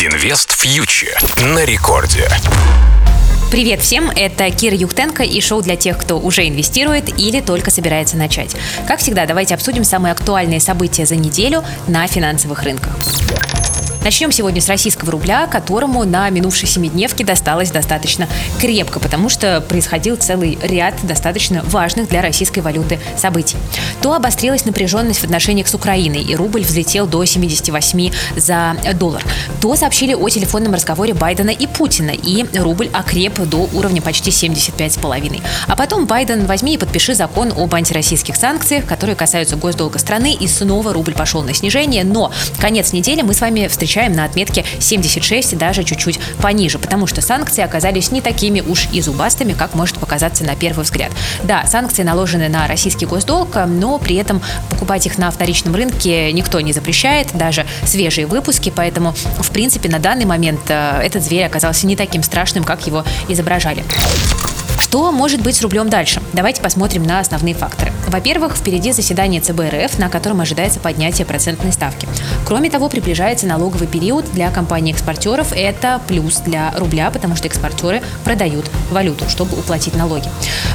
Инвест фьючер на рекорде. Привет всем, это Кира Юхтенко и шоу для тех, кто уже инвестирует или только собирается начать. Как всегда, давайте обсудим самые актуальные события за неделю на финансовых рынках. Начнем сегодня с российского рубля, которому на минувшей семидневке досталось достаточно крепко, потому что происходил целый ряд достаточно важных для российской валюты событий. То обострилась напряженность в отношениях с Украиной, и рубль взлетел до 78 за доллар. То сообщили о телефонном разговоре Байдена и Путина, и рубль окреп до уровня почти 75,5. А потом Байден возьми и подпиши закон об антироссийских санкциях, которые касаются госдолга страны, и снова рубль пошел на снижение. Но конец недели мы с вами встречаемся встречаем на отметке 76, даже чуть-чуть пониже, потому что санкции оказались не такими уж и зубастыми, как может показаться на первый взгляд. Да, санкции наложены на российский госдолг, но при этом покупать их на вторичном рынке никто не запрещает, даже свежие выпуски, поэтому, в принципе, на данный момент э, этот зверь оказался не таким страшным, как его изображали. Что может быть с рублем дальше? Давайте посмотрим на основные факторы. Во-первых, впереди заседание ЦБ РФ, на котором ожидается поднятие процентной ставки. Кроме того, приближается налоговый период для компаний-экспортеров. Это плюс для рубля, потому что экспортеры продают валюту, чтобы уплатить налоги.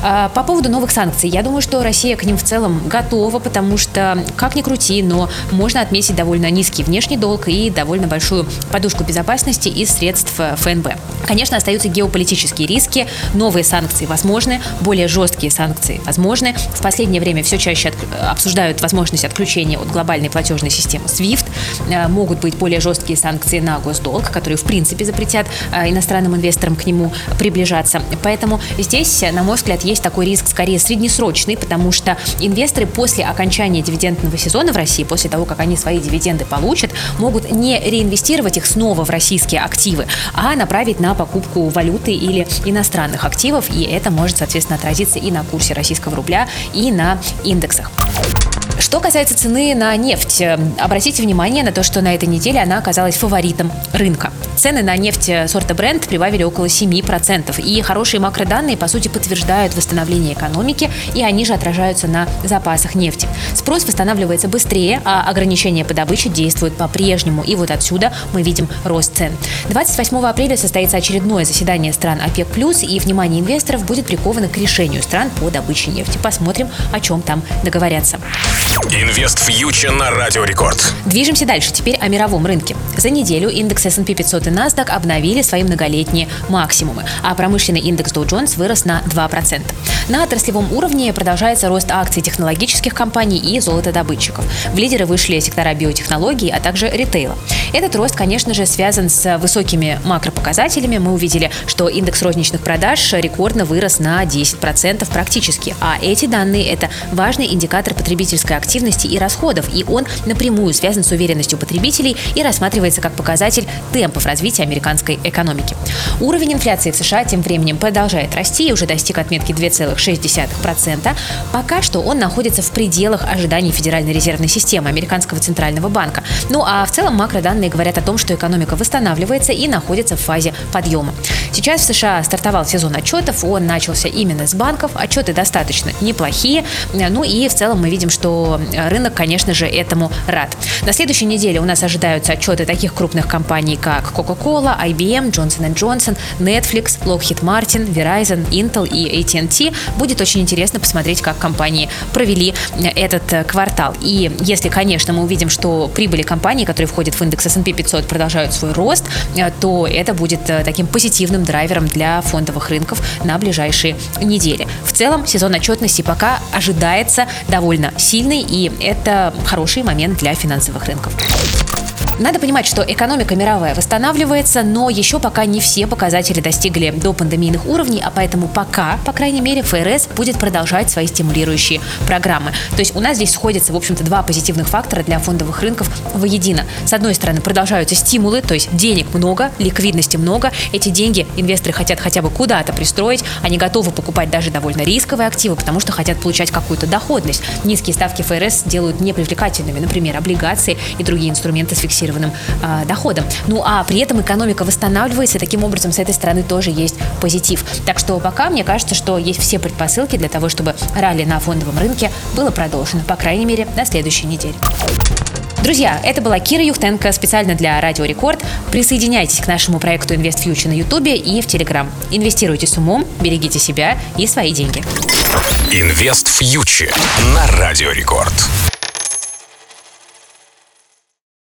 А, по поводу новых санкций, я думаю, что Россия к ним в целом готова, потому что, как ни крути, но можно отметить довольно низкий внешний долг и довольно большую подушку безопасности из средств ФНБ. Конечно, остаются геополитические риски, новые санкции возможны, более жесткие санкции возможны. В последнее время все чаще обсуждают возможность отключения от глобальной платежной системы SWIFT. Э, могут быть более жесткие санкции на госдолг, которые в принципе запретят э, иностранным инвесторам к нему приближаться. Поэтому здесь, на мой взгляд, есть такой риск скорее среднесрочный, потому что инвесторы после окончания дивидендного сезона в России, после того, как они свои дивиденды получат, могут не реинвестировать их снова в российские активы, а направить на покупку валюты или иностранных активов, и это может, соответственно, отразиться и на курсе российского рубля, и на индексах. Что касается цены на нефть, э, обратите внимание на то, что на этой неделе она оказалась фаворитом рынка. Цены на нефть э, сорта Brent прибавили около 7%. И хорошие макроданные, по сути, подтверждают восстановление экономики, и они же отражаются на запасах нефти. Спрос восстанавливается быстрее, а ограничения по добыче действуют по-прежнему. И вот отсюда мы видим рост цен. 28 апреля состоится очередное заседание стран ОПЕК+, и внимание инвесторов будет приковано к решению стран по добыче нефти. Посмотрим, о чем там договорятся. Инвест фьючер на Радио Рекорд. Движемся дальше. Теперь о мировом рынке. За неделю индекс S&P 500 и NASDAQ обновили свои многолетние максимумы, а промышленный индекс Dow Jones вырос на 2%. На отраслевом уровне продолжается рост акций технологических компаний и золотодобытчиков. В лидеры вышли сектора биотехнологий, а также ритейла. Этот рост, конечно же, связан с высокими макропоказателями. Мы увидели, что индекс розничных продаж рекордно вырос на 10% практически. А эти данные – это важный индикатор потребительской и расходов, и он напрямую связан с уверенностью потребителей и рассматривается как показатель темпов развития американской экономики. Уровень инфляции в США тем временем продолжает расти и уже достиг отметки 2,6%. Пока что он находится в пределах ожиданий Федеральной резервной системы американского центрального банка. Ну а в целом макроданные данные говорят о том, что экономика восстанавливается и находится в фазе подъема. Сейчас в США стартовал сезон отчетов, он начался именно с банков, отчеты достаточно неплохие, ну и в целом мы видим, что рынок, конечно же, этому рад. На следующей неделе у нас ожидаются отчеты таких крупных компаний, как Coca-Cola, IBM, Johnson Johnson, Netflix, Lockheed Martin, Verizon, Intel и AT&T. Будет очень интересно посмотреть, как компании провели этот квартал. И если, конечно, мы увидим, что прибыли компаний, которые входят в индекс S&P 500 продолжают свой рост, э, то это будет э, таким позитивным драйвером для фондовых рынков на ближайшие недели. В целом сезон отчетности пока ожидается довольно сильный, и это хороший момент для финансовых рынков. Надо понимать, что экономика мировая восстанавливается, но еще пока не все показатели достигли до пандемийных уровней, а поэтому пока, по крайней мере, ФРС будет продолжать свои стимулирующие программы. То есть у нас здесь сходятся, в общем-то, два позитивных фактора для фондовых рынков воедино. С одной стороны, продолжаются стимулы, то есть денег много, ликвидности много. Эти деньги инвесторы хотят хотя бы куда-то пристроить, они готовы покупать даже довольно рисковые активы, потому что хотят получать какую-то доходность. Низкие ставки ФРС делают непривлекательными, например, облигации и другие инструменты с фиксированной фиксированным э, доходом. Ну а при этом экономика восстанавливается, и таким образом с этой стороны тоже есть позитив. Так что пока мне кажется, что есть все предпосылки для того, чтобы ралли на фондовом рынке было продолжено, по крайней мере, на следующей неделе. Друзья, это была Кира Юхтенко специально для Радио Рекорд. Присоединяйтесь к нашему проекту Invest Future на Ютубе и в Телеграм. Инвестируйте с умом, берегите себя и свои деньги. Инвест фьючер на Радио Рекорд.